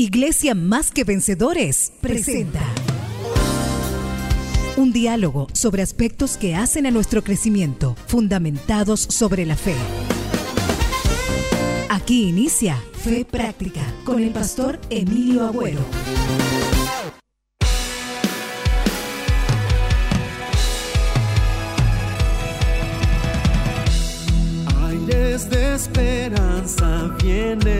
Iglesia Más que Vencedores presenta un diálogo sobre aspectos que hacen a nuestro crecimiento, fundamentados sobre la fe. Aquí inicia Fe Práctica con el pastor Emilio Agüero. Aires de esperanza vienen,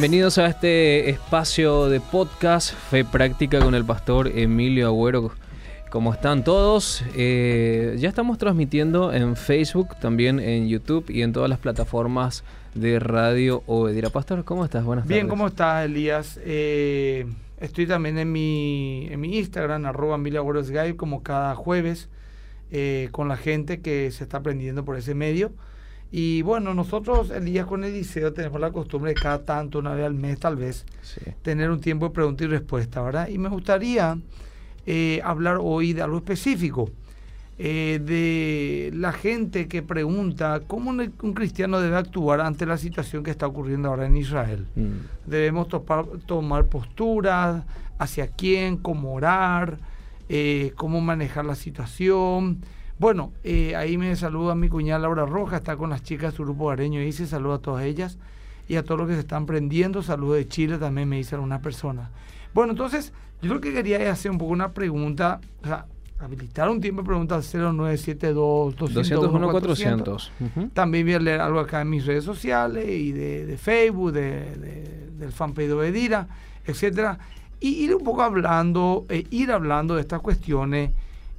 Bienvenidos a este espacio de podcast Fe Práctica con el pastor Emilio Agüero. ¿Cómo están todos? Eh, ya estamos transmitiendo en Facebook, también en YouTube y en todas las plataformas de radio Obedira. Pastor, ¿cómo estás? Buenas tardes. Bien, ¿cómo estás, Elías? Eh, estoy también en mi, en mi Instagram, arroba Emilio Agüero Skype, como cada jueves, eh, con la gente que se está aprendiendo por ese medio. Y bueno, nosotros, Elías, con Eliseo, tenemos la costumbre de cada tanto, una vez al mes tal vez, Sí. tener un tiempo de pregunta y respuesta, ¿verdad? Y me gustaría eh, hablar hoy de algo específico, eh, de la gente que pregunta cómo un, un cristiano debe actuar ante la situación que está ocurriendo ahora en Israel. Mm, Debemos topar- tomar posturas, hacia quién, cómo orar, eh, cómo manejar la situación. Bueno, eh, ahí me saluda mi cuñada Laura Roja, está con las chicas de su grupo areño y dice saludo a todas ellas y a todos los que se están prendiendo. Saludo de Chile también me dice algunas personas. Bueno, entonces yo lo que quería es hacer un poco una pregunta, o sea, habilitar un tiempo de preguntas 0972 201 400. Ujú. también voy a leer algo acá en mis redes sociales y de, de Facebook, de, de- del fanpage de Obedira, etcétera, y ir un poco hablando, eh, ir hablando de estas cuestiones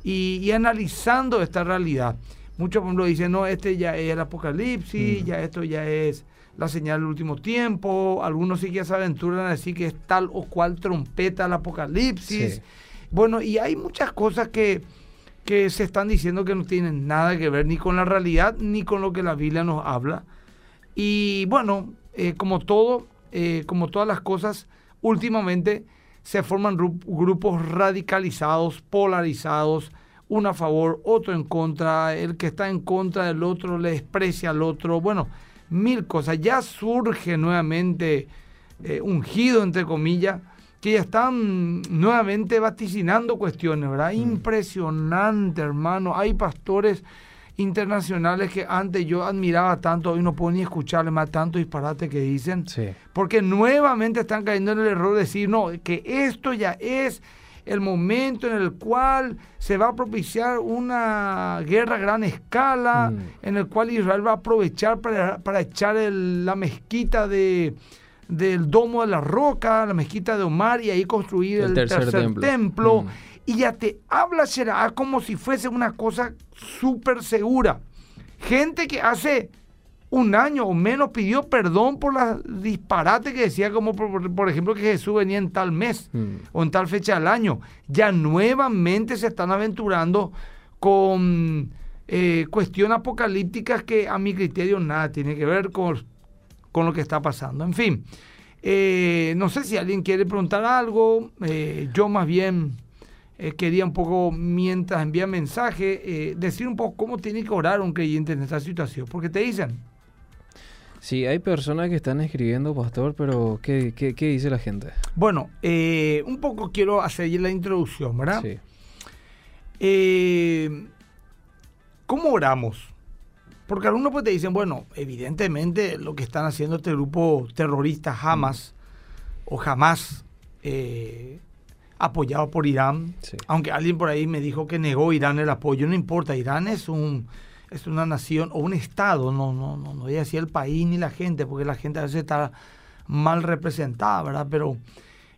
y, y analizando esta realidad. Muchos, por ejemplo, dicen, no, este ya es el apocalipsis, ya esto ya es la señal del último tiempo. Algunos sí que se aventuran a decir que es tal o cual trompeta del apocalipsis. Sí. Bueno, y hay muchas cosas que, que se están diciendo que no tienen nada que ver ni con la realidad ni con lo que la Biblia nos habla. Y bueno, eh, como todo, eh, como todas las cosas, últimamente se forman gru- grupos radicalizados, polarizados, uno a favor, otro en contra, el que está en contra del otro le desprecia al otro, bueno, mil cosas. Ya surge nuevamente eh, ungido, entre comillas, que ya están nuevamente vaticinando cuestiones, ¿verdad? Impresionante, hermano. Hay pastores internacionales que antes yo admiraba tanto, hoy no puedo ni escucharles más tanto disparate que dicen. Sí. Porque nuevamente están cayendo en el error de decir, no, que esto ya es el momento en el cual se va a propiciar una guerra a gran escala, Mm. en el cual Israel va a aprovechar para, para echar el- la mezquita de, del Domo de la Roca, la mezquita de Omar, y ahí construir El el, tercer tercer, templo. templo. Mm. Y ya te habla será como si fuese una cosa súper segura. Gente que hace un año o menos pidió perdón por las disparates que decía, como por ejemplo que Jesús venía en tal mes Mm. o en tal fecha del año. Ya nuevamente se están aventurando con eh, cuestiones apocalípticas que a mi criterio nada tiene que ver con, con lo que está pasando. En fin, eh, no sé si alguien quiere preguntar algo. eh, yo más bien eh, quería un poco, mientras envía mensaje, eh, decir un poco cómo tiene que orar un creyente en esta situación. Porque te dicen, Sí, hay personas que están escribiendo, pastor, pero ¿qué, qué, qué dice la gente? bueno, eh, un poco quiero hacer la introducción, ¿verdad? Sí. ¿Cómo oramos? Porque algunos pues te dicen, bueno, evidentemente lo que están haciendo este grupo terrorista Hamas o Hamas, eh, apoyado por Irán, Sí. aunque alguien por ahí me dijo que negó Irán el apoyo, no importa, Irán es un es una nación o un estado, no no no no voy a decir el país ni la gente, porque la gente a veces está mal representada, ¿verdad? Pero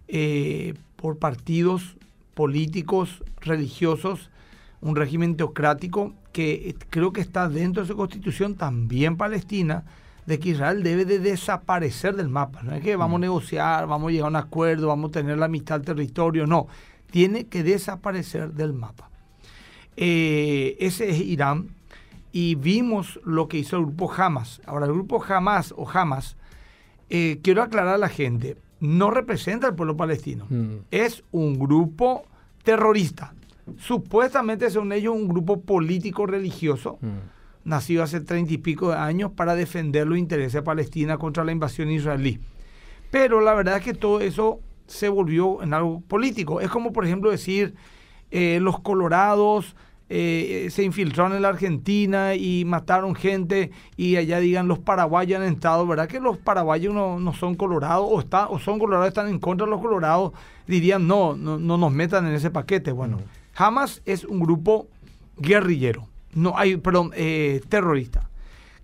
eh, por partidos políticos, religiosos, un régimen teocrático que eh, creo que está dentro de su constitución, también Palestina, de que Israel debe de desaparecer del mapa. No es que vamos a negociar, vamos a llegar a un acuerdo, vamos a tener la mitad del territorio, no. Tiene que desaparecer del mapa. Eh, ese es Irán. Y vimos lo que hizo el grupo Hamas. Ahora, el grupo Hamas o Hamas, eh, quiero aclarar a la gente, no representa al pueblo palestino. Mm. Es un grupo terrorista. Supuestamente, según ellos, un grupo político religioso, Mm. Nacido hace treinta y pico de años para defender los intereses de Palestina contra la invasión israelí. Pero la verdad es que todo eso se volvió en algo político. Es como, por ejemplo, decir, eh, los colorados eh, se infiltraron en la Argentina y mataron gente y allá digan los paraguayos han entrado, ¿verdad? Que los paraguayos no, no son colorados o, está, o son colorados, están en contra de los colorados, dirían no, no, no nos metan en ese paquete. Bueno, Hamas es un grupo guerrillero, no hay, eh, terrorista,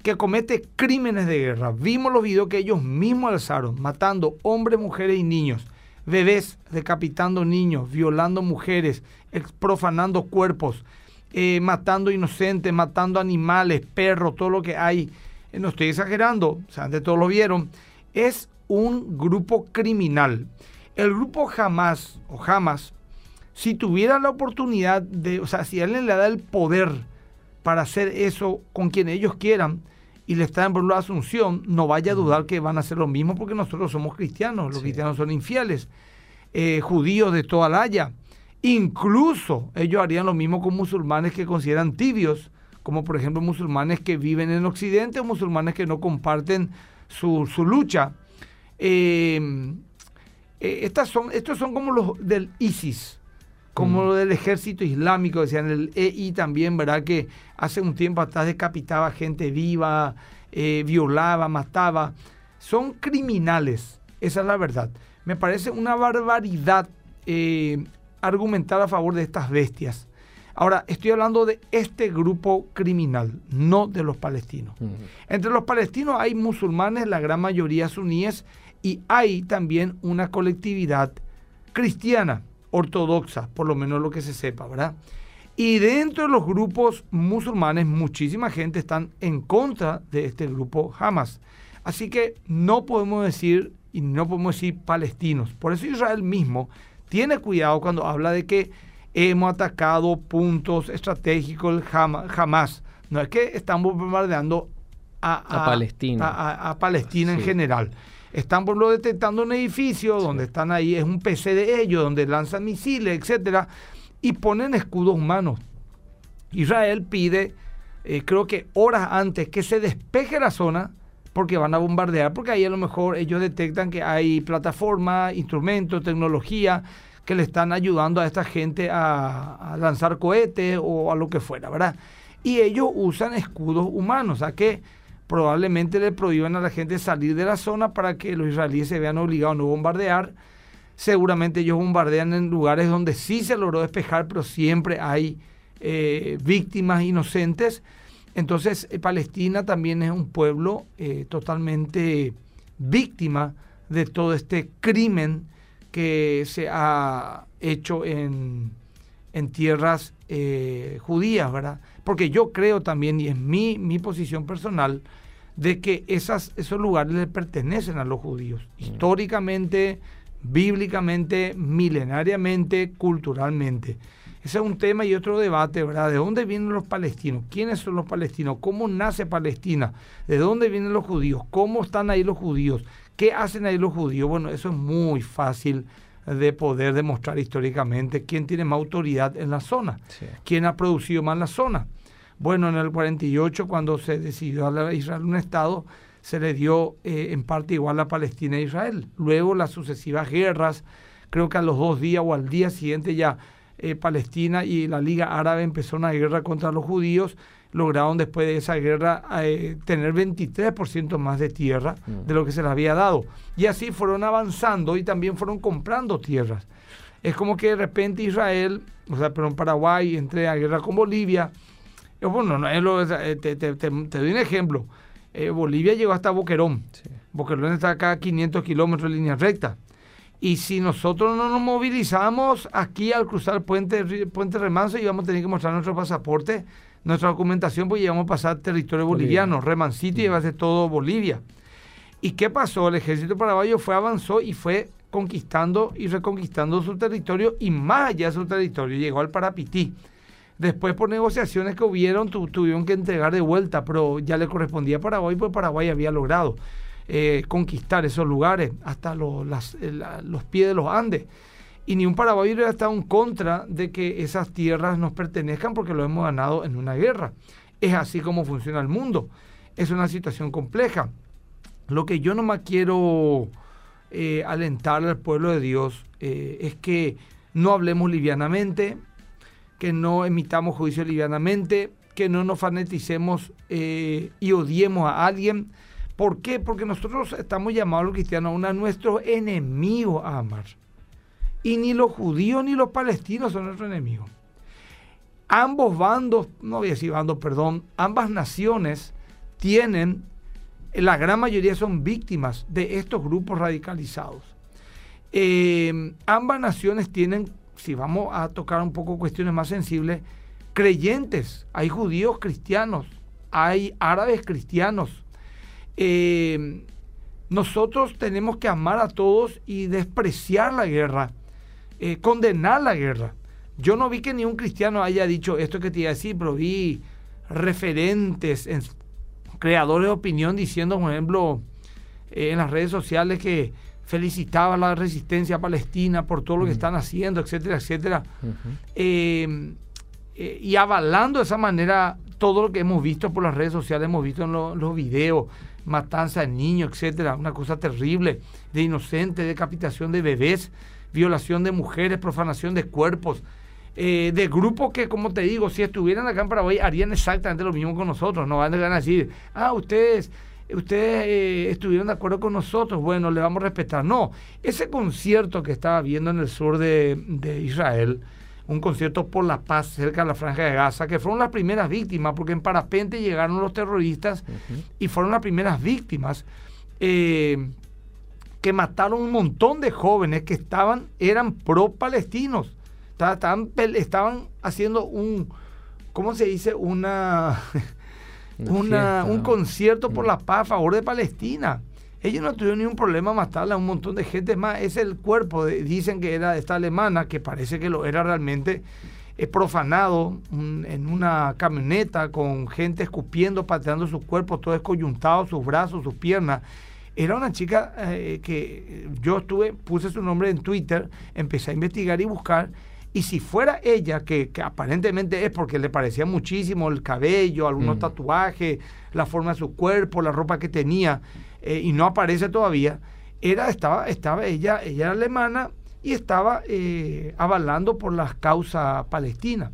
que comete crímenes de guerra. Vimos los videos que ellos mismos alzaron, matando hombres, mujeres y niños, bebés, decapitando niños, violando mujeres, profanando cuerpos, eh, matando inocentes, matando animales, perros, todo lo que hay. Eh, no estoy exagerando, o sea, antes todos lo vieron. Es un grupo criminal. El grupo Hamas o Hamas, si tuviera la oportunidad de, o sea, si alguien le da el poder para hacer eso con quien ellos quieran y le están por la asunción, no vaya a dudar que van a hacer lo mismo porque nosotros somos cristianos, los Sí. cristianos son infieles, eh, judíos de toda la haya. Incluso ellos harían lo mismo con musulmanes que consideran tibios, como por ejemplo musulmanes que viven en Occidente o musulmanes que no comparten su, su lucha. Eh, eh, estas son, estos son como los del ISIS, como Mm. lo del ejército islámico, decían el EI también, ¿verdad? Que hace un tiempo atrás decapitaba gente viva, eh, violaba, mataba. Son criminales, esa es la verdad. Me parece una barbaridad eh, argumentar a favor de estas bestias. Ahora, estoy hablando de este grupo criminal, no de los palestinos. Entre los palestinos hay musulmanes, la gran mayoría suníes, y hay también una colectividad cristiana, ortodoxa, por lo menos lo que se sepa, ¿verdad? Y dentro de los grupos musulmanes, muchísima gente están en contra de este grupo Hamas. Así que no podemos decir, y no podemos decir palestinos. Por eso Israel mismo tiene cuidado cuando habla de que hemos atacado puntos estratégicos jamás. No es que estamos bombardeando a, A Palestina. a- Palestina en general. Están por lo detectando un edificio donde están ahí, es un PC de ellos, donde lanzan misiles, etcétera, y ponen escudos humanos. Israel pide, eh, creo que horas antes, que se despeje la zona porque van a bombardear, porque ahí a lo mejor ellos detectan que hay plataformas, instrumentos, tecnología que le están ayudando a esta gente a, a lanzar cohetes o a lo que fuera, ¿verdad? Y ellos usan escudos humanos, o sea que probablemente le prohíban a la gente salir de la zona para que los israelíes se vean obligados a no bombardear. Seguramente ellos bombardean en lugares donde sí se logró despejar, pero siempre hay eh, víctimas inocentes. Entonces, eh, Palestina también es un pueblo eh, totalmente víctima de todo este crimen que se ha hecho en, en tierras eh, judías, ¿verdad? Porque yo creo también, y es mi, mi posición personal, de que esas, esos lugares le pertenecen a los judíos, históricamente, bíblicamente, milenariamente, culturalmente. Ese es un tema y otro debate, ¿verdad? ¿De dónde vienen los palestinos? ¿Quiénes son los palestinos? ¿Cómo nace Palestina? ¿De dónde vienen los judíos? ¿Cómo están ahí los judíos? ¿Qué hacen ahí los judíos? Bueno, eso es muy fácil de poder demostrar históricamente quién tiene más autoridad en la zona, Sí. quién ha producido más la zona. Bueno, en el 48, cuando se decidió a Israel un Estado, se le dio eh, en parte igual a Palestina e Israel. Luego las sucesivas guerras, creo que a los dos días o al día siguiente ya eh, Palestina y la Liga Árabe empezó una guerra contra los judíos, lograron después de esa guerra eh, tener 23% más de tierra Mm. de lo que se les había dado. Y así fueron avanzando y también fueron comprando tierras. Es como que de repente Israel, o sea, pero en Paraguay, entre a guerra con Bolivia. Bueno, no es lo- te, te- te- te doy un ejemplo. Eh, Bolivia llegó hasta Boquerón. Sí. Boquerón está acá a 500 kilómetros de línea recta. Y si nosotros no nos movilizamos aquí al cruzar el puente, Ri- puente Remanso, íbamos a tener que mostrar nuestro pasaporte, nuestra documentación, porque íbamos a pasar territorio Bolivia. boliviano. Remancito y iba a ser todo Bolivia. ¿Y qué pasó? El ejército paraguayo fue, avanzó y fue conquistando y reconquistando su territorio y más allá de su territorio, llegó al Parapití. Después por negociaciones que hubieron, tu- tuvieron que entregar de vuelta, pero ya le correspondía a Paraguay, porque Paraguay había logrado eh, conquistar esos lugares hasta los, las- eh, la- los pies de los Andes. Y ni un paraguayo hubiera estado en contra de que esas tierras nos pertenezcan porque lo hemos ganado en una guerra. Es así como funciona el mundo. Es una situación compleja. Lo que yo nomás quiero eh, alentar al pueblo de Dios eh, es que no hablemos livianamente, que no emitamos juicio livianamente, que no nos fanaticemos eh, y odiemos a alguien. ¿Por qué? Porque nosotros estamos llamados los cristianos a nuestros enemigos a amar. Y ni los judíos ni los palestinos son nuestros enemigos. Ambos bandos, no voy a decir bandos, perdón, ambas naciones tienen, la gran mayoría son víctimas de estos grupos radicalizados. Eh, ambas naciones tienen, si vamos a tocar un poco cuestiones más sensibles, creyentes. Hay judíos cristianos, hay árabes cristianos. Eh, nosotros tenemos que amar a todos y despreciar la guerra, eh, condenar la guerra. Yo no vi que ni un cristiano haya dicho esto que te iba a decir, pero vi referentes, en- creadores de opinión diciendo, por ejemplo, eh, en las redes sociales que felicitaba a la resistencia palestina por todo lo que están haciendo, etcétera, etcétera. Ujú. Eh, eh, y avalando de esa manera todo lo que hemos visto por las redes sociales, hemos visto en lo- los videos, matanza de niños, etcétera, una cosa terrible, de inocentes, decapitación de bebés, violación de mujeres, profanación de cuerpos, eh, de grupos que, como te digo, si estuvieran acá en Paraguay harían exactamente lo mismo con nosotros, no van a decir, ah, ustedes ustedes eh, estuvieron de acuerdo con nosotros, bueno, le vamos a respetar. No, ese concierto que estaba viendo en el sur de, de Israel, un concierto por la paz cerca de la franja de Gaza, que fueron las primeras víctimas, porque en parapente llegaron los terroristas y fueron las primeras víctimas, eh, que mataron un montón de jóvenes que estaban, eran pro-palestinos, estaban, estaban haciendo un, ¿cómo se dice? Una... Una un concierto por Mm. la paz a favor de Palestina. Ellos no tuvieron ningún problema matarle a un montón de gente Es más. Es el cuerpo, de- dicen que era de esta alemana, que parece que lo era realmente, eh, profanado un- en una camioneta con gente escupiendo, pateando sus cuerpos, todo descoyuntado, sus brazos, sus piernas. Era una chica eh, que yo estuve, puse su nombre en Twitter, empecé a investigar y buscar. Y si fuera ella, que, que aparentemente es porque le parecía muchísimo el cabello, algunos Mm. tatuajes, la forma de su cuerpo, la ropa que tenía, eh, y no aparece todavía, era, estaba, estaba ella, ella era alemana y estaba eh, avalando por las causas palestinas.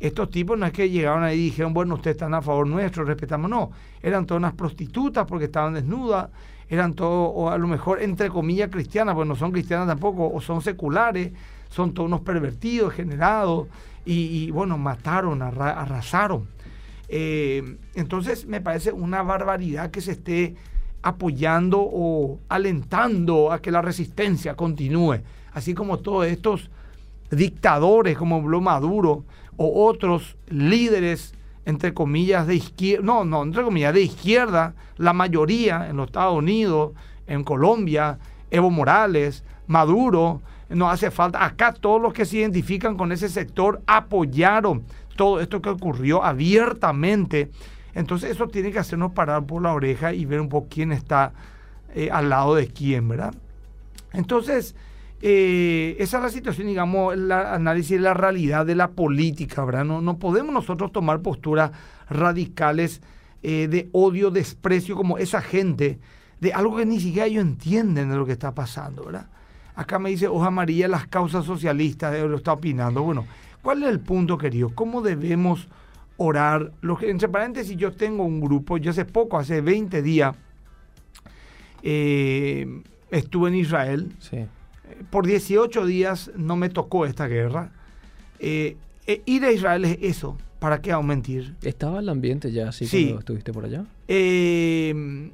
Estos tipos no es que llegaron ahí y dijeron, bueno, ustedes están a favor nuestro, respetamos, no. Eran todas unas prostitutas porque estaban desnudas, eran todos, o a lo mejor, entre comillas, cristianas, pues no son cristianas tampoco, o son seculares, son todos unos pervertidos, generados, y, bueno, mataron, arra- arrasaron. Eh, entonces me parece una barbaridad que se esté apoyando o alentando a que la resistencia continúe, así como todos estos dictadores como Blo Maduro o otros líderes entre comillas de izquierda, no, no, entre comillas de izquierda, la mayoría en los Estados Unidos, en Colombia, Evo Morales, Maduro, no hace falta, acá todos los que se identifican con ese sector apoyaron todo esto que ocurrió abiertamente. Entonces eso tiene que hacernos parar por la oreja y ver un poco quién está eh, al lado de quién, ¿verdad? Entonces, eh, esa es la situación, digamos, el análisis de la realidad de la política, ¿verdad? No, no podemos nosotros tomar posturas radicales eh, de odio, desprecio, como esa gente, de algo que ni siquiera ellos entienden de lo que está pasando, ¿verdad? Acá me dice Hoja María, las causas socialistas, eh, lo está opinando. Bueno, ¿cuál es el punto, querido? ¿Cómo debemos orar? Lo que, entre paréntesis, yo tengo un grupo, yo hace poco, hace 20 días, eh, estuve en Israel. Sí. Por 18 días no me tocó esta guerra. Eh, eh, ir a Israel es eso. ¿Para qué vamos a mentir? ¿Estaba el ambiente ya así Sí. cuando estuviste por allá? Eh,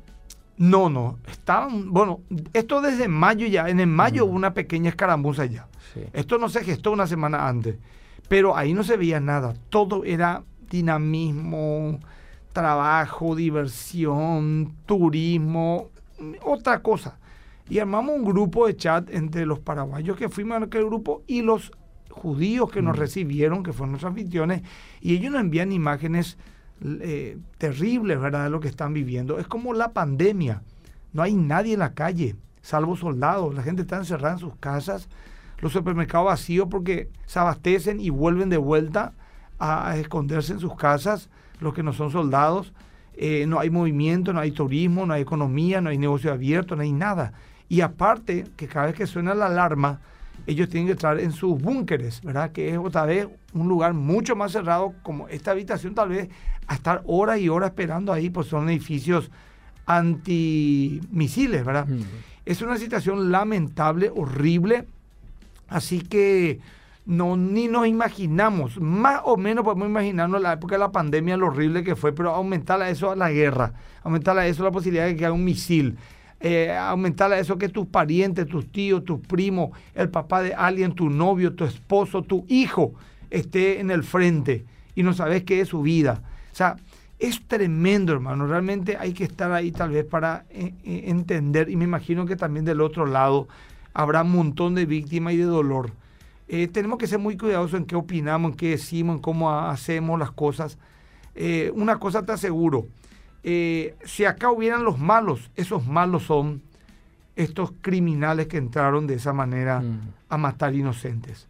No, no, estaban, bueno, esto desde mayo ya, en el mayo hubo una pequeña escaramuza ya. Sí. Esto no se gestó una semana antes, pero ahí no se veía nada, todo era dinamismo, trabajo, diversión, turismo, otra cosa. Y armamos un grupo de chat entre los paraguayos que fuimos a aquel grupo y los judíos que nos recibieron, que fueron nuestros anfitriones, y ellos nos envían imágenes eh, terribles, ¿verdad?, de lo que están viviendo. Es como la pandemia. No hay nadie en la calle, salvo soldados. La gente está encerrada en sus casas, los supermercados vacíos porque se abastecen y vuelven de vuelta a, a esconderse en sus casas, los que no son soldados. Eh, no hay movimiento, no hay turismo, no hay economía, no hay negocio abierto, no hay nada. Y aparte, que cada vez que suena la alarma, ellos tienen que entrar en sus búnkeres, ¿verdad? Que es otra vez un lugar mucho más cerrado, como esta habitación tal vez, a estar horas y horas esperando ahí, pues son edificios antimisiles, ¿verdad? Mm. Es una situación lamentable, horrible, así que no ni nos imaginamos, más o menos podemos imaginarnos la época de la pandemia, lo horrible que fue, pero aumentar a eso a la guerra, aumentar a eso la posibilidad de que haya un misil, eh, aumentar a eso que tus parientes, tus tíos, tus primos, el papá de alguien, tu novio, tu esposo, tu hijo esté en el frente y no sabes qué es su vida. O sea, es tremendo, hermano. Realmente hay que estar ahí tal vez para eh, eh, entender y me imagino que también del otro lado habrá un montón de víctimas y de dolor. Tenemos que ser muy cuidadosos en qué opinamos, en qué decimos, en cómo ha- hacemos las cosas. Una cosa te aseguro, eh, si acá hubieran los malos, esos malos son estos criminales que entraron de esa manera Mm. a matar inocentes.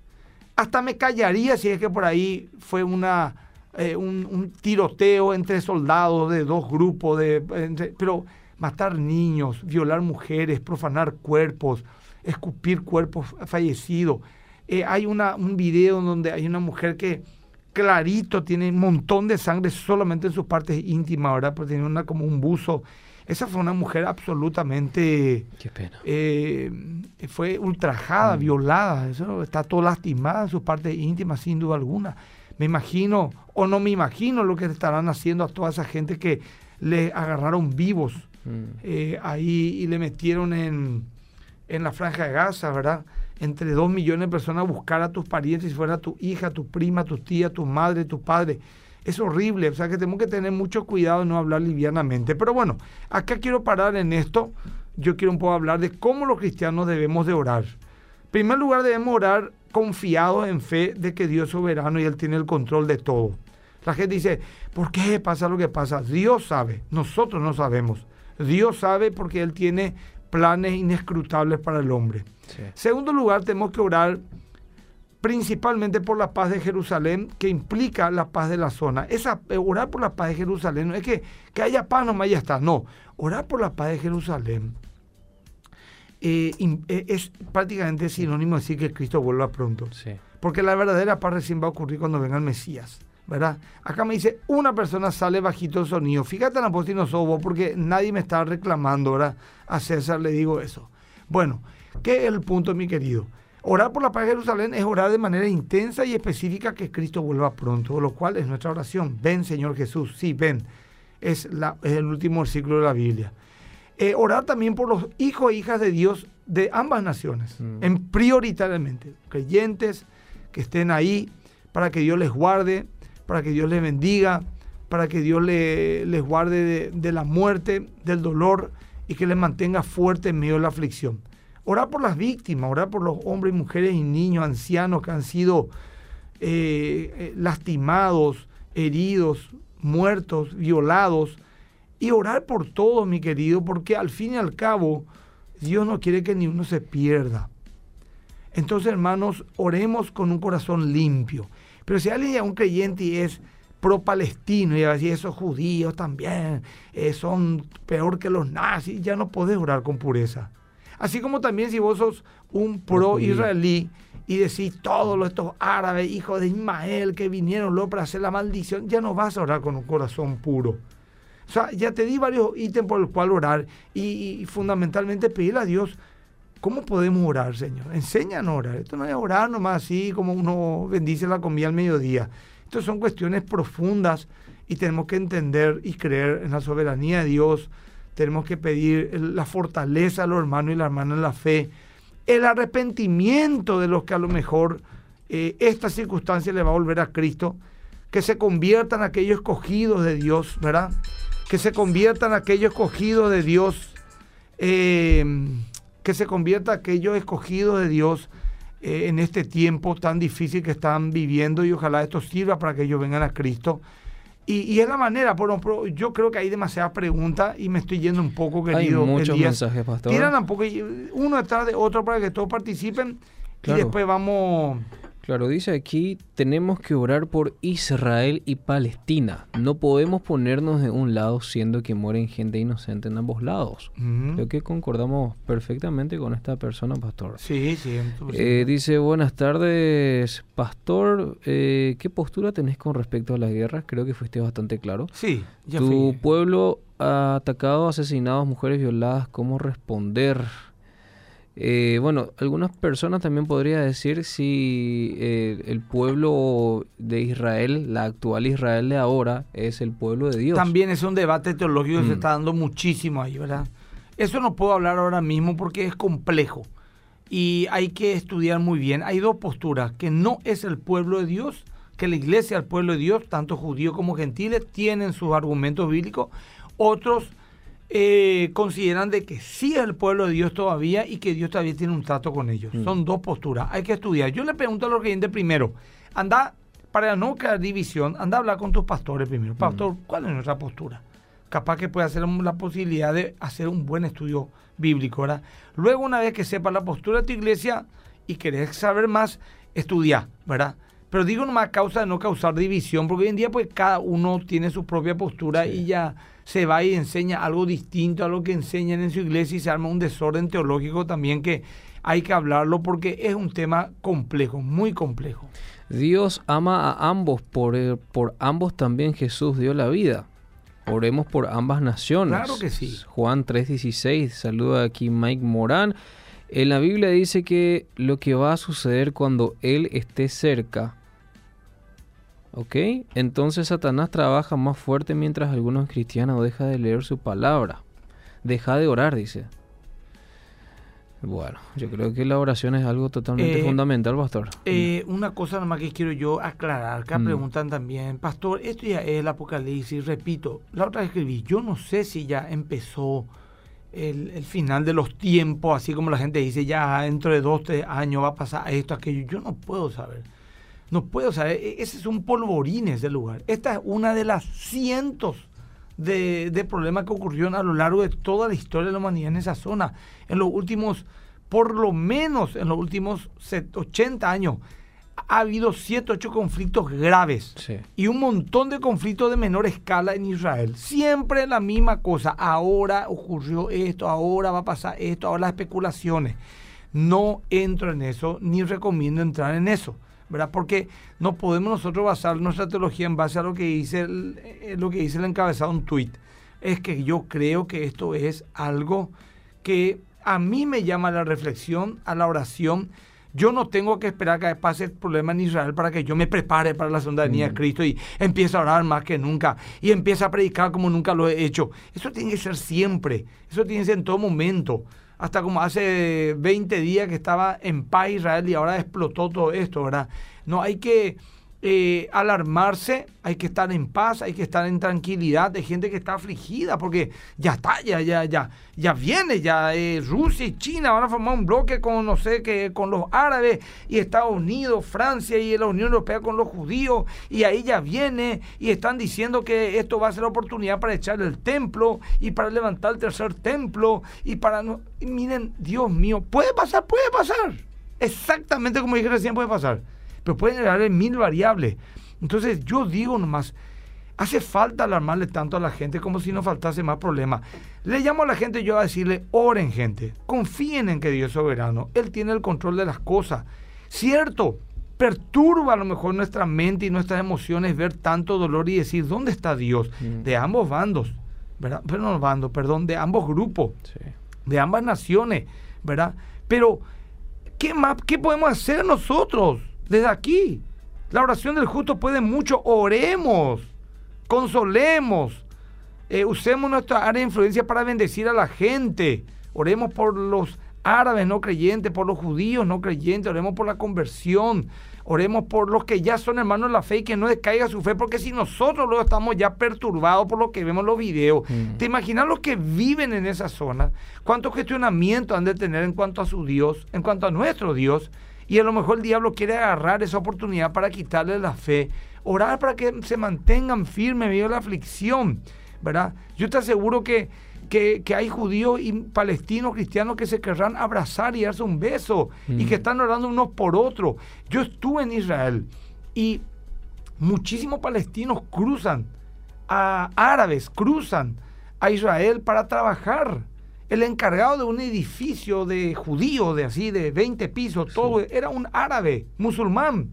Hasta me callaría si es que por ahí fue una, eh, un, un tiroteo entre soldados de dos grupos, de, entre- pero matar niños, violar mujeres, profanar cuerpos, escupir cuerpos fallecidos. Eh, hay una, un video donde hay una mujer que clarito tiene un montón de sangre solamente en sus partes íntimas, ¿verdad? Porque tiene una como un buzo. Esa fue una mujer absolutamente Qué pena. eh, fue ultrajada, violada, eso está todo lastimada en sus partes íntimas sin duda alguna. Me imagino, o no me imagino lo que estarán haciendo a toda esa gente que le agarraron vivos Mm. eh, ahí y le metieron en, en la franja de Gaza, ¿verdad? Entre dos millones de personas buscar a tus parientes, si fuera tu hija, tu prima, tu tía, tu madre, tu padre. Es horrible, o sea que tenemos que tener mucho cuidado de no hablar livianamente. Pero bueno, acá quiero parar en esto. Yo quiero un poco hablar de cómo los cristianos debemos de orar. En primer lugar, debemos orar confiados en fe de que Dios es soberano y Él tiene el control de todo. La gente dice, ¿por qué pasa lo que pasa? Dios sabe, nosotros no sabemos. Dios sabe porque Él tiene planes inescrutables para el hombre. Sí. Segundo lugar, tenemos que orar principalmente por la paz de Jerusalén, que implica la paz de la zona. Esa, eh, orar por la paz de Jerusalén no es que, que haya paz nomás y ya está. No, orar por la paz de Jerusalén eh, eh, es prácticamente sinónimo de decir que Cristo vuelva pronto. Sí. Porque la verdadera paz recién va a ocurrir cuando venga el Mesías. ¿Verdad? Acá me dice, una persona sale bajito el sonido. Fíjate en la voz y no sos vos, porque nadie me está reclamando, ¿verdad? A César le digo eso. Bueno, ¿qué es el punto, mi querido? Orar por la paz de Jerusalén es orar de manera intensa y específica que Cristo vuelva pronto, lo cual es nuestra oración. Ven, Señor Jesús, sí, ven. Es, la- es el último versículo de la Biblia. Eh, orar también por los hijos e hijas de Dios de ambas naciones, Mm. en prioritariamente, creyentes que estén ahí para que Dios les guarde, para que Dios les bendiga, para que Dios le- les guarde de, la muerte, del dolor y que les mantenga fuerte en medio de la aflicción. Orar por las víctimas, orar por los hombres, mujeres y niños, ancianos que han sido eh, eh, lastimados, heridos, muertos, violados, y orar por todos, mi querido, porque al fin y al cabo Dios no quiere que ni uno se pierda. Entonces, hermanos, oremos con un corazón limpio. Pero si alguien es un creyente y es pro-palestino y a decir, esos judíos también eh, son peor que los nazis, ya no podés orar con pureza. Así como también si vos sos un pro-israelí y decís todos estos árabes, hijos de Ismael, que vinieron luego para hacer la maldición, ya no vas a orar con un corazón puro. O sea, ya te di varios ítems por el cual orar y, y fundamentalmente pedirle a Dios, ¿cómo podemos orar, Señor? Enséñanos a orar. Esto no es orar nomás así como uno bendice la comida al mediodía. Estas son cuestiones profundas y tenemos que entender y creer en la soberanía de Dios, tenemos que pedir la fortaleza a los hermanos y las hermanas en la fe, el arrepentimiento de los que a lo mejor eh, esta circunstancia le va a volver a Cristo, que se conviertan aquellos escogidos de Dios, ¿verdad? Que se conviertan aquellos escogidos de Dios, eh, que se convierta aquellos escogidos de Dios eh, en este tiempo tan difícil que están viviendo y ojalá esto sirva para que ellos vengan a Cristo. Y, y es la manera, pero yo creo que hay demasiadas preguntas y me estoy yendo un poco, Hay querido muchos Elías. mensajes, pastor. Tiran un poco, uno detrás de otro para que todos participen Claro. y después vamos... Claro, dice aquí, tenemos que orar por Israel y Palestina. No podemos ponernos de un lado siendo que mueren gente inocente en ambos lados. Ujú. Creo que concordamos perfectamente con esta persona, pastor. Sí, sí. Eh, dice, buenas tardes, pastor. eh, ¿Qué postura tenés con respecto a las guerras? Creo que fuiste bastante claro. sí, ya tu fui. pueblo ha atacado, asesinado, mujeres violadas. ¿Cómo responder? Eh, bueno, algunas personas también podría decir si eh, el pueblo de Israel, la actual Israel de ahora, es el pueblo de Dios. También es un debate teológico que se Mm. está dando muchísimo ahí, ¿verdad? Eso no puedo hablar ahora mismo porque es complejo y hay que estudiar muy bien. Hay dos posturas, que no es el pueblo de Dios, que la iglesia es el pueblo de Dios, tanto judíos como gentiles, tienen sus argumentos bíblicos. Otros eh, consideran de que sí es el pueblo de Dios todavía y que Dios todavía tiene un trato con ellos. Mm. Son dos posturas, hay que estudiar. Yo le pregunto a los creyentes primero, anda, para no crear división, anda a hablar con tus pastores primero. Pastor, ¿cuál es nuestra postura? Capaz que puede hacer la posibilidad de hacer un buen estudio bíblico, ¿verdad? Luego, una vez que sepas la postura de tu iglesia y querés saber más, estudia, ¿verdad? Pero digo nomás causa de no causar división, porque hoy en día pues cada uno tiene su propia postura Sí. y ya se va y enseña algo distinto a lo que enseñan en su iglesia y se arma un desorden teológico también que hay que hablarlo porque es un tema complejo, muy complejo. Dios ama a ambos, por, eh, por ambos también Jesús dio la vida. Oremos por ambas naciones. Claro que sí. Juan 3:16, saluda aquí Mike Morán. En la Biblia dice que lo que va a suceder cuando Él esté cerca, ¿ok? Entonces Satanás trabaja más fuerte mientras algunos cristianos dejan de leer su palabra. Deja de orar, dice. Bueno, yo creo que la oración es algo totalmente Eh, fundamental, pastor. Eh, una cosa nomás que quiero yo aclarar, acá Mm. preguntan también, pastor, esto ya es el apocalipsis, repito, la otra vez escribí, yo no sé si ya empezó el, el final de los tiempos, así como la gente dice, ya dentro de dos, tres años va a pasar esto, aquello, yo no puedo saber, no puedo saber, E- ese es un polvorín ese lugar, esta es una de las cientos de, de problemas que ocurrieron a lo largo de toda la historia de la humanidad en esa zona. En los últimos, por lo menos en los últimos set- 80 años, ha habido 7, 8 conflictos graves Sí. y un montón de conflictos de menor escala en Israel. Siempre la misma cosa. Ahora ocurrió esto, ahora va a pasar esto, ahora las especulaciones. No entro en eso, ni recomiendo entrar en eso. ¿Verdad? Porque no podemos nosotros basar nuestra teología en base a lo que dice el, eh, lo que dice el encabezado un tuit. Es que yo creo que esto es algo que a mí me llama a la reflexión, a la oración. Yo no tengo que esperar que pase el problema en Israel para que yo me prepare para la segunda venida de Cristo y empiece a orar más que nunca y empiece a predicar como nunca lo he hecho. Eso tiene que ser siempre, eso tiene que ser en todo momento. Hasta como hace 20 días que estaba en paz Israel y ahora explotó todo esto, ¿verdad? No hay que eh, alarmarse, hay que estar en paz, hay que estar en tranquilidad. Hay gente que está afligida porque ya está, ya, ya, ya, ya viene, ya eh, Rusia y China van a formar un bloque con, no sé, que con los árabes y Estados Unidos, Francia y la Unión Europea con los judíos y ahí ya viene y están diciendo que esto va a ser la oportunidad para echar el templo y para levantar el tercer templo y para no... miren, Dios mío, puede pasar, puede pasar. Exactamente como dije recién puede pasar pero pueden haber mil variables. Entonces yo digo nomás, hace falta alarmarle tanto a la gente como si nos faltase más problemas. Le llamo a la gente yo a decirle, oren gente, confíen en que Dios es soberano, Él tiene el control de las cosas. Cierto, perturba a lo mejor nuestra mente y nuestras emociones ver tanto dolor y decir, ¿dónde está Dios? Mm. De ambos bandos, ¿verdad? Pero no bandos, perdón, de ambos grupos Sí. de ambas naciones, ¿verdad? Pero, ¿qué más? ¿Qué podemos hacer nosotros desde aquí? La oración del justo puede mucho. Oremos, consolemos, Eh, usemos nuestra área de influencia para bendecir a la gente. Oremos por los árabes no creyentes, por los judíos no creyentes, oremos por la conversión, oremos por los que ya son hermanos de la fe y que no descaiga su fe, porque si nosotros luego estamos ya perturbados por lo que vemos en los videos, Mm. ¿te imaginas los que viven en esa zona? ¿Cuánto gestionamiento han de tener en cuanto a su Dios, en cuanto a nuestro Dios? Y a lo mejor el diablo quiere agarrar esa oportunidad para quitarle la fe. Orar para que se mantengan firmes medio de la aflicción, ¿verdad? Yo te aseguro que, que, que hay judíos y palestinos cristianos que se querrán abrazar y darse un beso y Mm. que están orando unos por otros. Yo estuve en Israel y muchísimos palestinos cruzan, a árabes cruzan a Israel para trabajar. El encargado de un edificio de judíos, de así, de 20 pisos, todo, era un árabe, musulmán.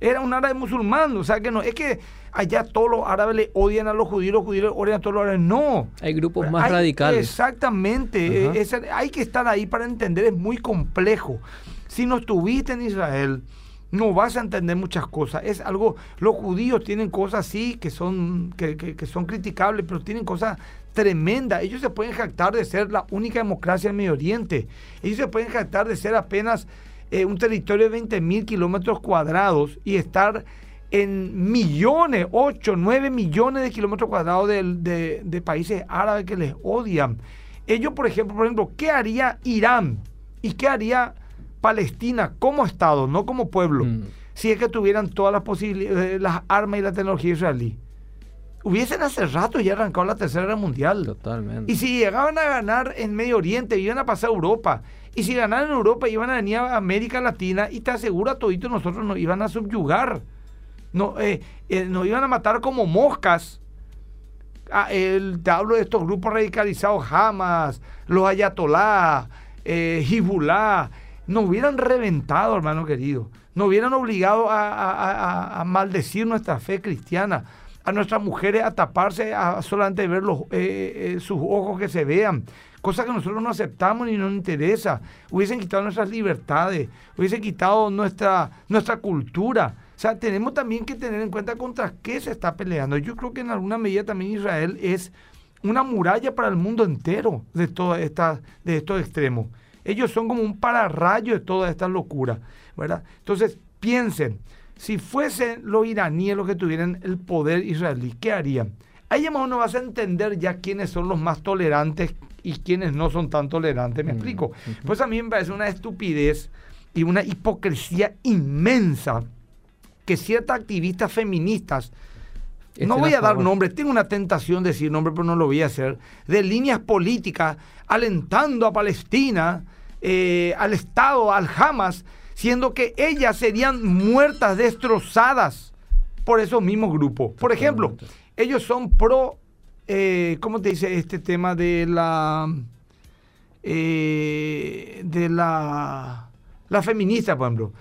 Era un árabe musulmán. O sea que no, es que allá todos los árabes le odian a los judíos, los judíos le odian a todos los árabes. No. Hay grupos más Hay- radicales. Exactamente. Eh, esa- hay que estar ahí para entender, es muy complejo. Si no estuviste en Israel, no vas a entender muchas cosas. Es algo, los judíos tienen cosas sí que son, que, que- que son criticables, pero tienen cosas tremendas. Ellos se pueden jactar de ser la única democracia en Medio Oriente. Ellos se pueden jactar de ser apenas eh, un territorio de 20 mil kilómetros cuadrados y estar en millones, 8, 9 millones de kilómetros cuadrados de, de países árabes que les odian. Ellos, por ejemplo, por ejemplo, ¿qué haría Irán y qué haría Palestina como Estado, no como pueblo, Mm. si es que tuvieran todas las posibilidades, las armas y la tecnología israelí? Hubiesen hace rato ya arrancado la Tercera Guerra Mundial. Totalmente. Y si llegaban a ganar en Medio Oriente, iban a pasar a Europa. Y si ganaban en Europa, iban a venir a América Latina y te aseguro a todito nosotros nos iban a subyugar. No, eh, eh, nos iban a matar como moscas. Ah, el, te hablo de estos grupos radicalizados, Hamas, los Ayatollah, eh. Nos hubieran reventado, hermano querido. Nos hubieran obligado a, a- a- a maldecir nuestra fe cristiana. A nuestras mujeres a taparse, a solamente ver los, eh, eh, sus ojos que se vean. Cosas que nosotros no aceptamos ni nos interesa. Hubiesen quitado nuestras libertades, hubiesen quitado nuestra, nuestra cultura. O sea, tenemos también que tener en cuenta contra qué se está peleando. Yo creo que en alguna medida también Israel es una muralla para el mundo entero de todas estas, de estos extremos. Ellos son como un pararrayo de toda esta locura, ¿verdad? Entonces, piensen, si fuesen los iraníes los que tuvieran el poder israelí, ¿qué harían? Ahí más o menos vas a entender ya quiénes son los más tolerantes y quiénes no son tan tolerantes, ¿me Mm, explico? Pues a mí me parece una estupidez y una hipocresía inmensa que ciertas activistas feministas, no voy a dar nombres, tengo una tentación de decir nombres, pero no lo voy a hacer, de líneas políticas alentando a Palestina, eh, al Estado, al Hamas, siendo que ellas serían muertas, destrozadas por esos mismos grupos. Por ejemplo, ellos son pro, eh, ¿cómo te dice este tema de la, eh, de la, la feminista, por ejemplo?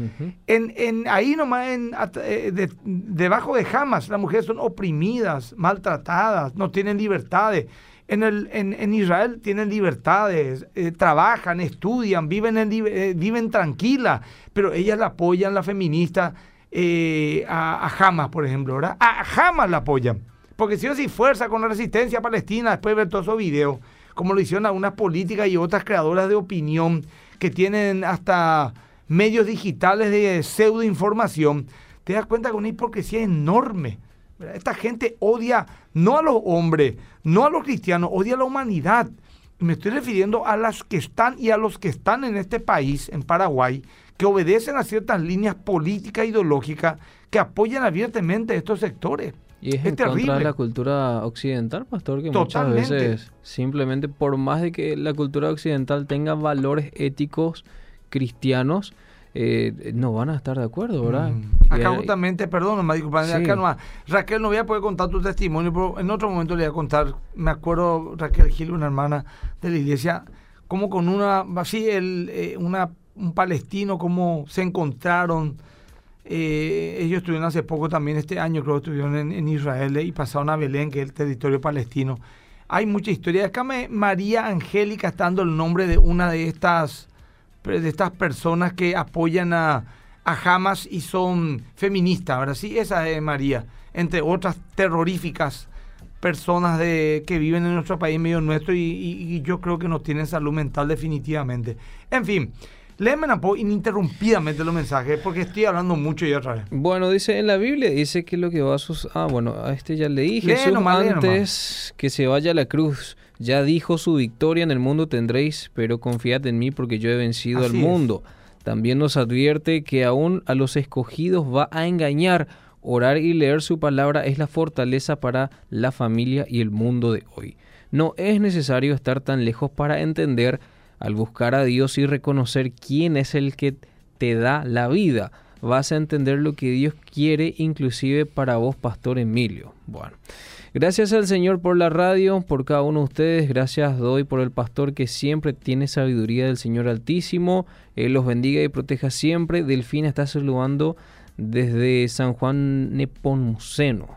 En, en, ahí nomás, en, eh, de- debajo de Hamas, las mujeres son oprimidas, maltratadas, no tienen libertades. En, el, en, en Israel tienen libertades, eh, trabajan, estudian, viven, en, eh, viven tranquilas, pero ellas la apoyan, la feminista, eh, a, a Hamas, por ejemplo, ¿verdad? A Hamas la apoyan. Porque si yo sí fuerza con la resistencia palestina, después de ver todos esos videos, como lo hicieron algunas políticas y otras creadoras de opinión que tienen hasta medios digitales de pseudoinformación, te das cuenta que una hipocresía enorme. Esta gente odia no a los hombres, no a los cristianos, odia a la humanidad. Me estoy refiriendo a las que están y a los que están en este país, en Paraguay, que obedecen a ciertas líneas políticas e ideológicas que apoyan abiertamente estos sectores. Y es, Es en contra terrible. de la cultura occidental, pastor, que Totalmente. muchas veces simplemente por más de que la cultura occidental tenga valores éticos cristianos, eh, no van a estar de acuerdo, ¿verdad? Mm. Acá justamente, perdón, me disculpan, Sí. acá nomás. Raquel, no voy a poder contar tu testimonio, pero en otro momento le voy a contar. Me acuerdo, Raquel Gil, una hermana de la iglesia, como con una, así, el, eh, una, un palestino, como se encontraron. eh, ellos estuvieron hace poco también, este año creo que estuvieron en, en Israel eh, y pasaron a Belén, que es el territorio palestino. Hay mucha historia. Acá me, María Angélica está dando el nombre de una de estas, de estas personas que apoyan a, a Hamas y son feministas, ¿verdad? Sí, esa es María, entre otras terroríficas personas de, que viven en nuestro país, medio nuestro, y, y- y yo creo que no tienen salud mental definitivamente. En fin, léeme ininterrumpidamente los mensajes porque estoy hablando mucho y otra vez. Bueno, dice en la Biblia, dice que lo que va a sus... Ah, bueno, a este ya leí. Lee Jesús antes que se vaya a la cruz, ya dijo su victoria en el mundo tendréis, pero confiad en mí porque yo he vencido al es. mundo. También nos advierte que aún a los escogidos va a engañar. Orar y leer su palabra es la fortaleza para la familia y el mundo de hoy. No es necesario estar tan lejos para entender al buscar a Dios y reconocer quién es el que te da la vida. Vas a entender lo que Dios quiere inclusive para vos, Pastor Emilio. Bueno, gracias al Señor por la radio, por cada uno de ustedes. Gracias doy por el pastor que siempre tiene sabiduría del Señor Altísimo. Él los bendiga y proteja siempre. Delfina está saludando desde San Juan Nepomuceno.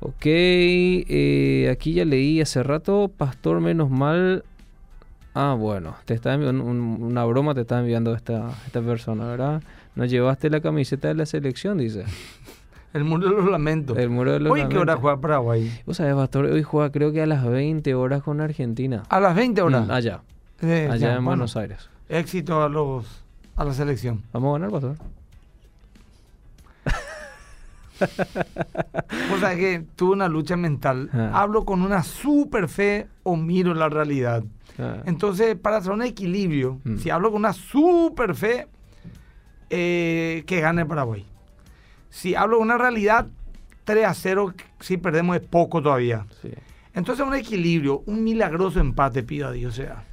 Ok, eh, aquí ya leí hace rato, Pastor, menos mal. Ah, bueno, te está enviando un- una broma, te está enviando esta, esta persona, ¿verdad? No llevaste la camiseta de la selección, dice. El muro de los lamentos. El muro de los Hoy, ¿qué hora juega Paraguay? Vos sabés, Pastor, hoy juega creo que a las 20 horas con Argentina. A las 20 horas. Mm, allá, Eh, allá ya, en bueno, Buenos Aires. Éxito a los a la selección. Vamos a ganar, Pastor. O sea que tuve una lucha mental. Ah. Hablo con una super fe o miro la realidad. Ah, Entonces, para hacer un equilibrio, Mm. si hablo con una super fe, eh, que gane Paraguay. Si hablo con una realidad, 3 a 0, si perdemos es poco todavía. sí. Entonces, un equilibrio, un milagroso empate, pido a Dios sea.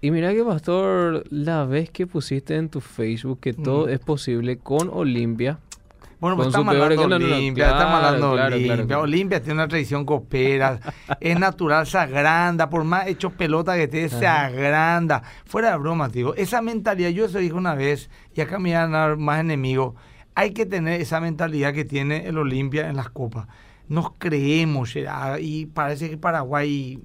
Y mira que, Pastor, la vez que pusiste en tu Facebook que todo Mm. es posible con Olimpia. Bueno, pues estamos hablando de Olimpia, estamos claro, hablando de claro, claro, Olimpia. claro. Olimpia tiene una tradición copera, es natural, se agranda, por más hecho pelota que esté, se agranda. Fuera de broma, digo, esa mentalidad, yo se dije una vez, y acá me van a dar más enemigos, hay que tener esa mentalidad que tiene el Olimpia en las copas. Nos creemos, y parece que Paraguay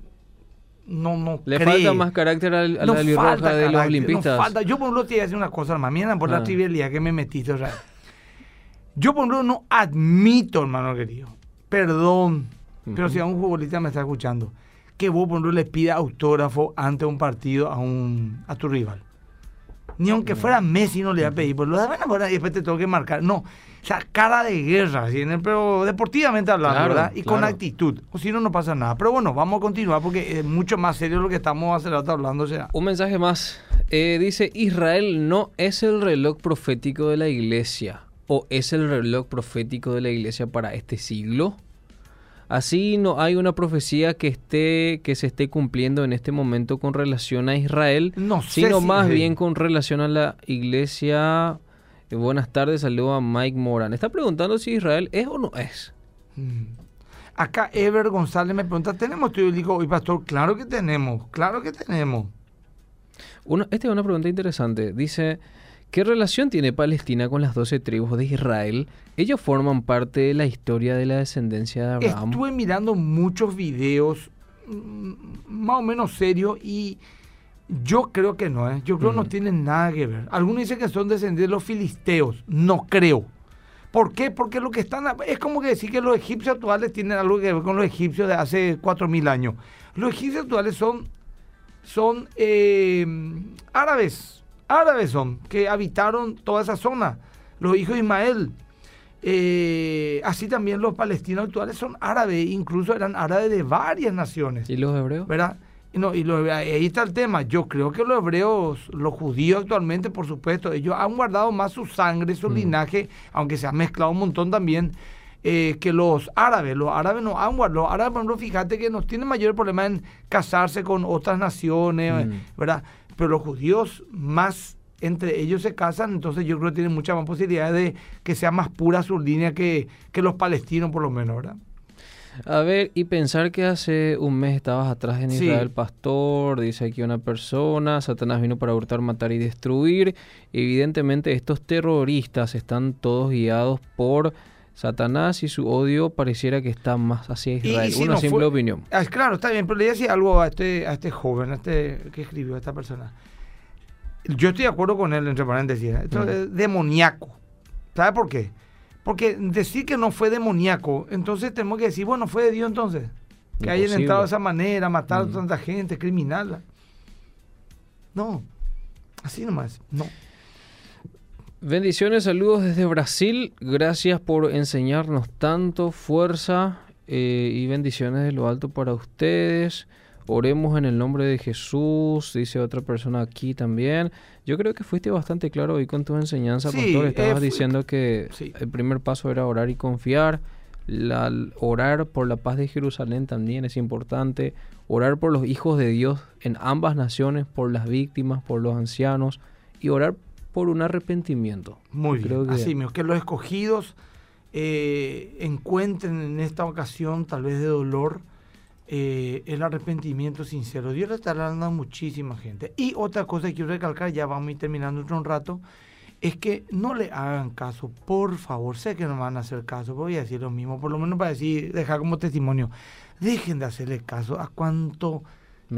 no, no Le cree. falta más carácter al- a la No falta roja de los olimpistas. no falta. Yo, por ejemplo, te voy a decir una cosa, hermano. Mira por Ah. la trivialidad que me metiste. O sea, yo, por ejemplo, no admito, hermano querido. Perdón. Pero si a un futbolista me está escuchando, que vos, por ejemplo, le pida autógrafo ante un partido a, un, a tu rival. Ni aunque fuera Messi no le va a pedir, pues lo da y después te tengo que marcar. No, o sea, cara de guerra, el- pero deportivamente hablando, Claro, ¿verdad? Y con actitud. O si no, no pasa nada. Pero bueno, vamos a continuar porque es mucho más serio lo que estamos hace rato hablando. O sea, Un mensaje más. Eh, dice, Israel no es el reloj profético de la iglesia. ¿O es el reloj profético de la iglesia para este siglo? Así no hay una profecía que esté que se esté cumpliendo en este momento con relación a Israel, No sino si- más bien con relación a la iglesia. Eh, buenas tardes, saludo a Mike Moran. Está preguntando si Israel es o no es. Mm. Acá Ever González me pregunta, ¿tenemos estudio bíblico hoy, pastor? Claro que tenemos, claro que tenemos. Esta es una pregunta interesante. Dice, ¿qué relación tiene Palestina con las doce tribus de Israel? Ellos forman parte de la historia de la descendencia de Abraham. Estuve mirando muchos videos mm, más o menos serios y yo creo que no, ¿eh? yo creo que no tienen nada que ver. Algunos dicen que son descendientes de los filisteos, no creo. ¿Por qué? Porque lo que están... Es como que decir que los egipcios actuales tienen algo que ver con los egipcios de hace 4.000 años. Los egipcios actuales son, son eh, árabes, árabes son, que habitaron toda esa zona. Los hijos de Ismael. Eh, así también los palestinos actuales son árabes, incluso eran árabes de varias naciones. ¿Y los hebreos? ¿verdad? No, y lo- ahí está el tema. Yo creo que los hebreos, los judíos actualmente, por supuesto, ellos han guardado más su sangre, su Mm. linaje, aunque se ha mezclado un montón también, eh, que los árabes. Los árabes no han guardado. Los árabes, por ejemplo, fíjate que nos tienen mayor problema en casarse con otras naciones, Mm. ¿verdad? Pero los judíos más entre ellos se casan, entonces yo creo que tienen muchas más posibilidades de que sea más pura su línea que, que los palestinos, por lo menos, ¿verdad? A ver, y pensar que hace un mes estabas atrás en Sí. Israel, pastor, dice aquí una persona, Satanás vino para hurtar, matar y destruir. Evidentemente estos terroristas están todos guiados por Satanás y su odio pareciera que está más hacia Y- y Israel. si una no simple fue- opinión. Ah, claro, está bien, pero le voy a decir algo a este, a este joven, a este que escribió, a esta persona. Yo estoy de acuerdo con él, entre paréntesis. ¿eh? Esto Mm. es demoníaco. ¿Sabe por qué? Porque decir que no fue demoníaco, entonces tenemos que decir, bueno, fue de Dios entonces. Que hayan entrado de esa manera, matar Mm. a tanta gente, criminal. No, así nomás, no. Bendiciones, saludos desde Brasil. Gracias por enseñarnos tanto, fuerza eh, y bendiciones de lo alto para ustedes. Oremos en el nombre de Jesús, dice otra persona aquí también. Yo creo que fuiste bastante claro hoy con tu enseñanza, Sí, pastor. eh, Estabas diciendo que Sí. el primer paso era orar y confiar. La- orar por la paz de Jerusalén también es importante. Orar por los hijos de Dios en ambas naciones, por las víctimas, por los ancianos. Y orar por un arrepentimiento. Muy Creo bien. que- Así mismo, que los escogidos eh, encuentren en esta ocasión, tal vez de dolor, eh, el arrepentimiento sincero. Dios le está hablando a muchísima gente. Y otra cosa que quiero recalcar, ya vamos a ir terminando de un rato, es que no le hagan caso, por favor. Sé que no van a hacer caso, voy a decir lo mismo, por lo menos para decir, dejar como testimonio. Dejen de hacerle caso a cuánto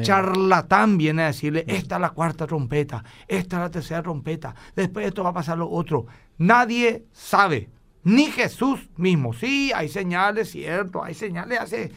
Charlatán viene a decirle, esta es la cuarta trompeta, esta es la tercera trompeta, después esto va a pasar lo otro. Nadie sabe, ni Jesús mismo. Sí, hay señales, cierto, hay señales, hace...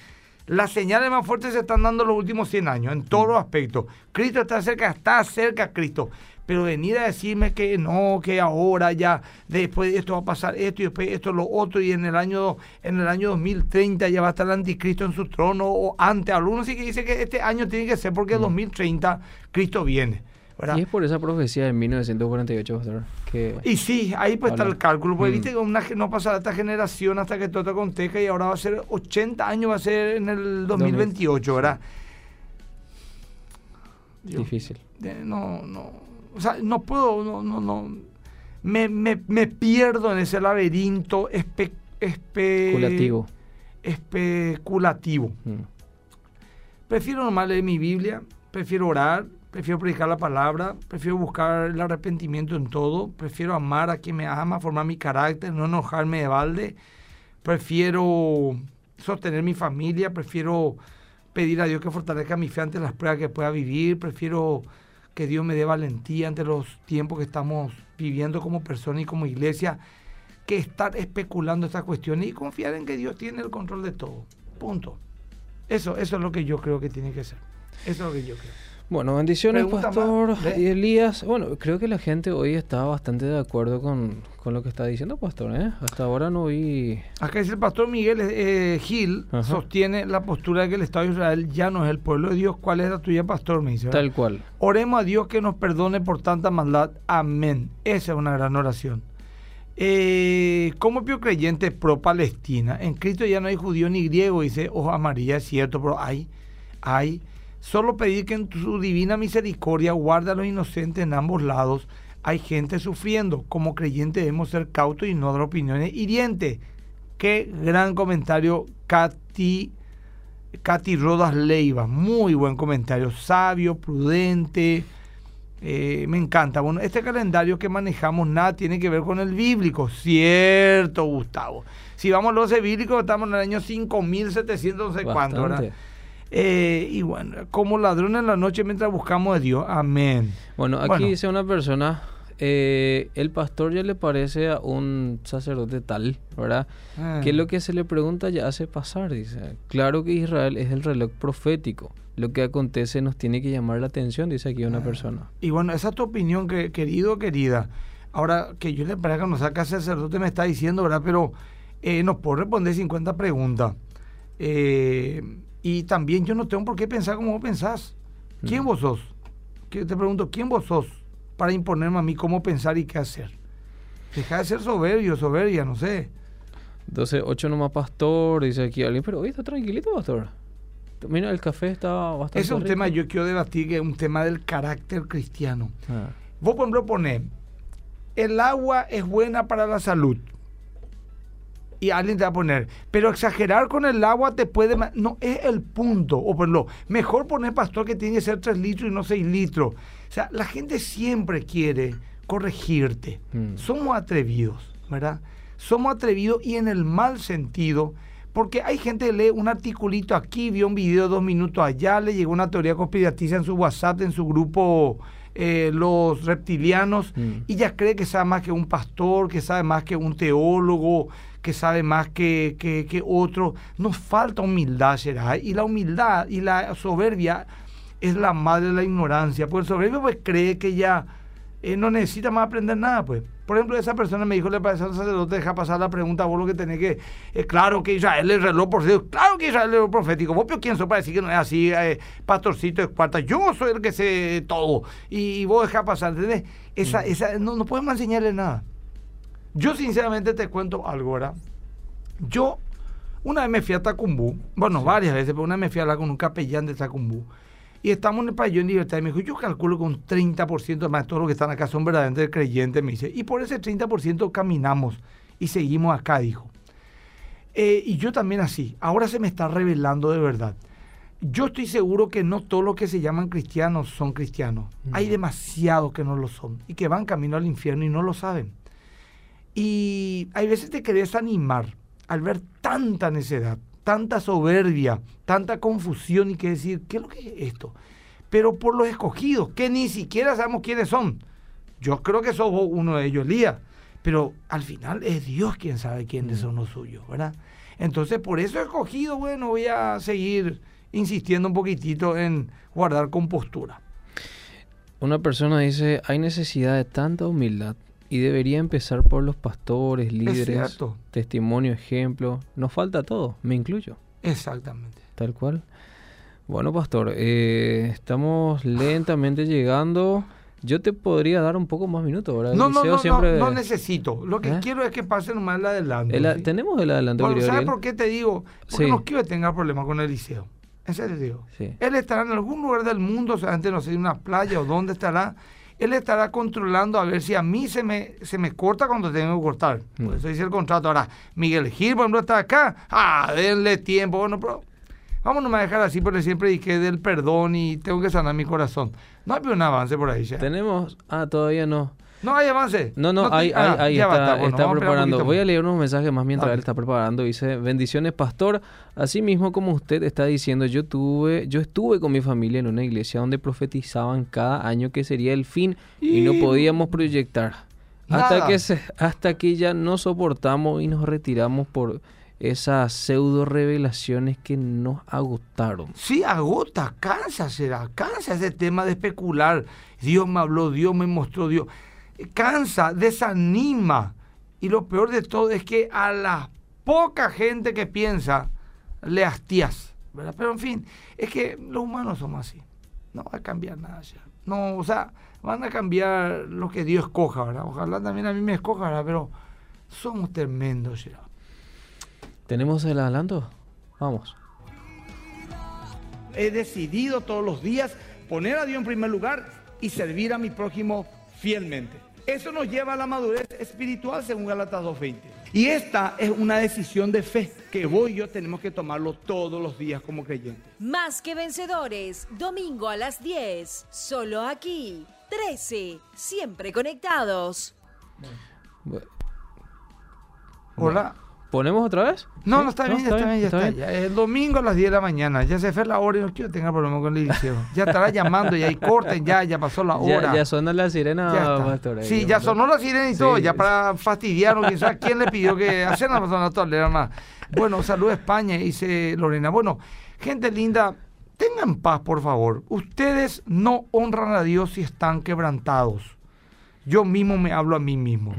Las señales más fuertes se están dando los últimos 100 años, en todos los aspectos. Cristo está cerca, está cerca Cristo. Pero venir a decirme que no, que ahora ya, después de esto va a pasar esto y después esto lo otro, y en el año, en el año 2030 ya va a estar el anticristo en su trono, o antes, algunos sí que dice que este año tiene que ser porque en 2030 Cristo viene. ¿verdad? Y es por esa profecía de 1948, pastor. Que Y sí, ahí pues está Habla. el cálculo, porque Mm. viste que una, no pasará esta generación hasta que todo acontezca y ahora va a ser 80 años, va a ser en el 2028, ¿verdad? Difícil. no, no, o sea, no puedo, no, no, no, me, me, me pierdo en ese laberinto espe, espe- Curativo. especulativo. Mm. Prefiero nomás leer mi Biblia, prefiero orar, prefiero predicar la palabra, prefiero buscar el arrepentimiento en todo, prefiero amar a quien me ama, formar mi carácter, no enojarme de balde, prefiero sostener mi familia, prefiero pedir a Dios que fortalezca mi fe ante las pruebas que pueda vivir, prefiero que Dios me dé valentía ante los tiempos que estamos viviendo como persona y como iglesia, que estar especulando estas cuestiones y confiar en que Dios tiene el control de todo. Punto. Eso, eso es lo que yo creo que tiene que ser. Eso es lo que yo creo. Bueno, bendiciones, Pregunta pastor. Y Elías, bueno, creo que la gente hoy está bastante de acuerdo con, con lo que está diciendo, pastor. ¿eh? Hasta ahora no vi... Acá dice el pastor Miguel eh, Gil, Ajá. sostiene la postura de que el Estado de Israel ya no es el pueblo de Dios. ¿Cuál es la tuya, pastor? Me dice. ¿verdad? Tal cual. Oremos a Dios que nos perdone por tanta maldad. Amén. Esa es una gran oración. Eh, como pio creyente pro Palestina, en Cristo ya no hay judío ni griego, dice Hoja Amarilla, es cierto, pero hay, hay. Solo pedir que en su divina misericordia guarde a los inocentes en ambos lados. Hay gente sufriendo. Como creyente debemos ser cautos y no dar opiniones hirientes. Qué gran comentario, Katy. Katy Rodas Leiva, muy buen comentario, sabio, prudente, eh, me encanta. Bueno, este calendario que manejamos nada tiene que ver con el bíblico, cierto, Gustavo. Si vamos a los bíblicos, estamos en el año 5700, no sé cuánto, ¿verdad? Eh, y bueno, como ladrón en la noche mientras buscamos a Dios, amén. Bueno, aquí Bueno. dice una persona, eh, el pastor ya le parece a un sacerdote tal, ¿verdad? Ah. Que lo que se le pregunta ya hace pasar, dice. Claro que Israel es el reloj profético. Lo que acontece nos tiene que llamar la atención, dice aquí Ah. una persona. Y bueno, esa es tu opinión, que, querido, querida. Ahora, que yo le parezca que nos saca sacerdote me está diciendo, ¿verdad? Pero eh, nos puedo responder 50 preguntas. Eh, y también yo no tengo por qué pensar como vos pensás. ¿Quién Mm. vos sos? Que te pregunto, ¿quién vos sos para imponerme a mí cómo pensar y qué hacer? Deja de ser soberbio, soberbia, no sé. 12, 8 nomás pastor, dice aquí alguien, pero hoy está tranquilito, pastor. Mira, el café está bastante Ese es un rico. tema, yo quiero debatir, que es un tema del carácter cristiano. Ah, Vos, por ejemplo, ponés, el agua es buena para la salud. Y alguien te va a poner, pero exagerar con el agua te puede... No, es el punto. O por lo mejor poner, pastor, que tiene que ser 3 litros y no 6 litros. O sea, la gente siempre quiere corregirte. Mm. Somos atrevidos, ¿verdad? Somos atrevidos y en el mal sentido, porque hay gente que lee un articulito aquí, vio un video de dos minutos allá, le llegó una teoría conspirativa en su WhatsApp, en su grupo eh, Los Reptilianos, Mm. y ya cree que sabe más que un pastor, que sabe más que un teólogo, que sabe más que, que, que otro. Nos falta humildad, será. Y la humildad y la soberbia es la madre de la ignorancia. Porque el soberbio pues cree que ya eh, no necesita más aprender nada, pues. Por ejemplo, esa persona me dijo, le parece al sacerdote, deja pasar la pregunta, vos lo que tenés que... eh, claro que Israel es reloj profético, claro que Israel es reloj profético. Vos, pero ¿quién sos para decir que no es así, eh, pastorcito de cuarta? Yo soy el que sé todo. Y, y vos deja pasar, ¿entendés? Esa, esa, no, no podemos enseñarle nada. Yo sinceramente te cuento algo, ¿verdad? Yo una vez me fui a Tacumbú, bueno, varias veces, pero una vez me fui a hablar con un capellán de Tacumbú. Y estamos en el pabellón de libertad y me dijo, yo calculo que un 30% más de todos los que están acá son verdaderamente creyentes, me dice. Y por ese 30% caminamos y seguimos acá, dijo. Eh, y yo también así. Ahora se me está revelando de verdad. Yo estoy seguro que no todos los que se llaman cristianos son cristianos. Hay demasiados que no lo son y que van camino al infierno y no lo saben. Y hay veces te querés animar al ver tanta necedad, tanta soberbia, tanta confusión y que decir, ¿qué es lo que es esto? Pero por los escogidos, que ni siquiera sabemos quiénes son. Yo creo que sos vos uno de ellos, Elías. Pero al final es Dios quien sabe quiénes son los suyos, ¿verdad? Entonces, por eso he escogido, bueno, voy a seguir insistiendo un poquitito en guardar compostura. Una persona dice, hay necesidad de tanta humildad y debería empezar por los pastores, líderes, testimonio, ejemplo. Nos falta todo, me incluyo, Exactamente. tal cual. Bueno, pastor, eh, estamos lentamente llegando. Yo te podría dar un poco más minutos, ¿verdad? No, no, no, siempre- no, no necesito. Lo que ¿Eh? quiero es que pase nomás el adelanto. El a- ¿sí? Tenemos el adelanto, Bueno, ¿sabes por qué te digo? Porque Sí. no quiero que tenga problemas con Eliseo. En serio te digo. Sí. Él estará en algún lugar del mundo, o sea, antes no sé, en una playa o dónde estará. Él estará controlando a ver si a mí se me, se me corta cuando tengo que cortar. Por Mm. eso dice el contrato. Ahora, Miguel Gil, por ejemplo, está acá. Ah, denle tiempo. Bueno, pero vamos nomás a dejar así porque siempre dije del perdón y tengo que sanar mi corazón. No hay un avance por ahí ya. Tenemos... Ah, todavía no. No hay avance. No, no, te- ahí, ah, ahí, ahí ya está, basta. Bueno, preparando. Voy a leer unos mensajes más mientras él está preparando. Dice, bendiciones, pastor. Así mismo como usted está diciendo, yo tuve, yo estuve con mi familia en una iglesia donde profetizaban cada año que sería el fin y, no podíamos proyectar. Hasta que, se, hasta que ya no soportamos y nos retiramos por esas pseudo revelaciones que nos agotaron. Sí, agota, cansa, será, cansa ese tema de especular. Dios me habló, Dios me mostró, Dios. Cansa, desanima. Y lo peor de todo es que a la poca gente que piensa, le hastías. ¿verdad? Pero en fin, es que los humanos somos así. No va a cambiar nada ya. No, o sea, van a cambiar lo que Dios escoja, ¿verdad? Ojalá también a mí me escoja, ¿verdad? Pero somos tremendos, ya. ¿Tenemos el adelanto? Vamos. he decidido todos los días poner a Dios en primer lugar y servir a mi prójimo fielmente. Eso nos lleva a la madurez espiritual según Galatas 2.20. Y esta es una decisión de fe que vos y yo tenemos que tomarlo todos los días como creyentes. Más que vencedores, domingo a las 10, solo aquí, 13, siempre conectados. Hola. ¿Ponemos otra vez? No, no, está bien, está, bien, ya está. ya. El domingo a las 10 de la mañana, ya se fue la hora y no quiero tener problema con el liceo. Ya estará llamando y ahí corten, ya, ya pasó la hora. Ya, ya suena la sirena, Ya pastor, sí, ya pastor. sonó la sirena y Sí, todo, ya para fastidiarnos, sabe quién le pidió que hacer la persona tolera más. Bueno, salud a España, dice Lorena. Bueno, gente linda, tengan paz, por favor. Ustedes no honran a Dios si están quebrantados. Yo mismo me hablo a mí mismo.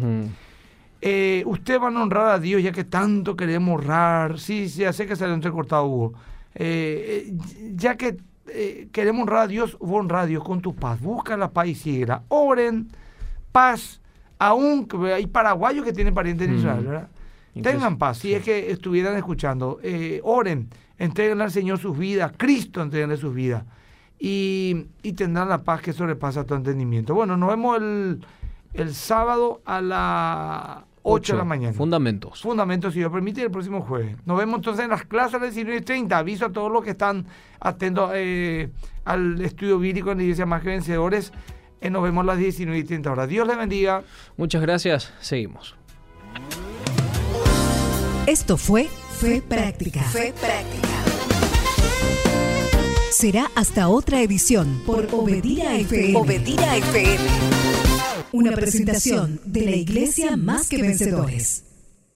Eh, ustedes van a honrar a Dios ya que tanto queremos honrar. Sí, sí, ya sé que salió entrecortado, Hugo. Eh, eh, ya que eh, queremos honrar a Dios, vos honrar a Dios con tu paz. Busca la paz y síguela. Oren, paz. Aún hay paraguayos que tienen parientes en Mm. Israel, ¿verdad? Tengan paz. Si es que estuvieran escuchando, oren, entreguen al Señor sus vidas. Cristo entreguenle sus vidas. Y, y tendrán la paz que sobrepasa tu entendimiento. Bueno, nos vemos el, el sábado a las 8 de la mañana. Fundamentos. Fundamento, si Dios permite, el próximo jueves. Nos vemos entonces en las clases a las 19.30. Aviso a todos los que están atentos eh, al estudio bíblico en la iglesia Más que Vencedores. Eh, nos vemos a las 19.30 horas. Dios les bendiga. Muchas gracias. Seguimos. Esto fue Fe Práctica. Fe práctica. Será hasta otra edición por Obedira FM. Obedira FM. Una presentación de la Iglesia Más que Vencedores.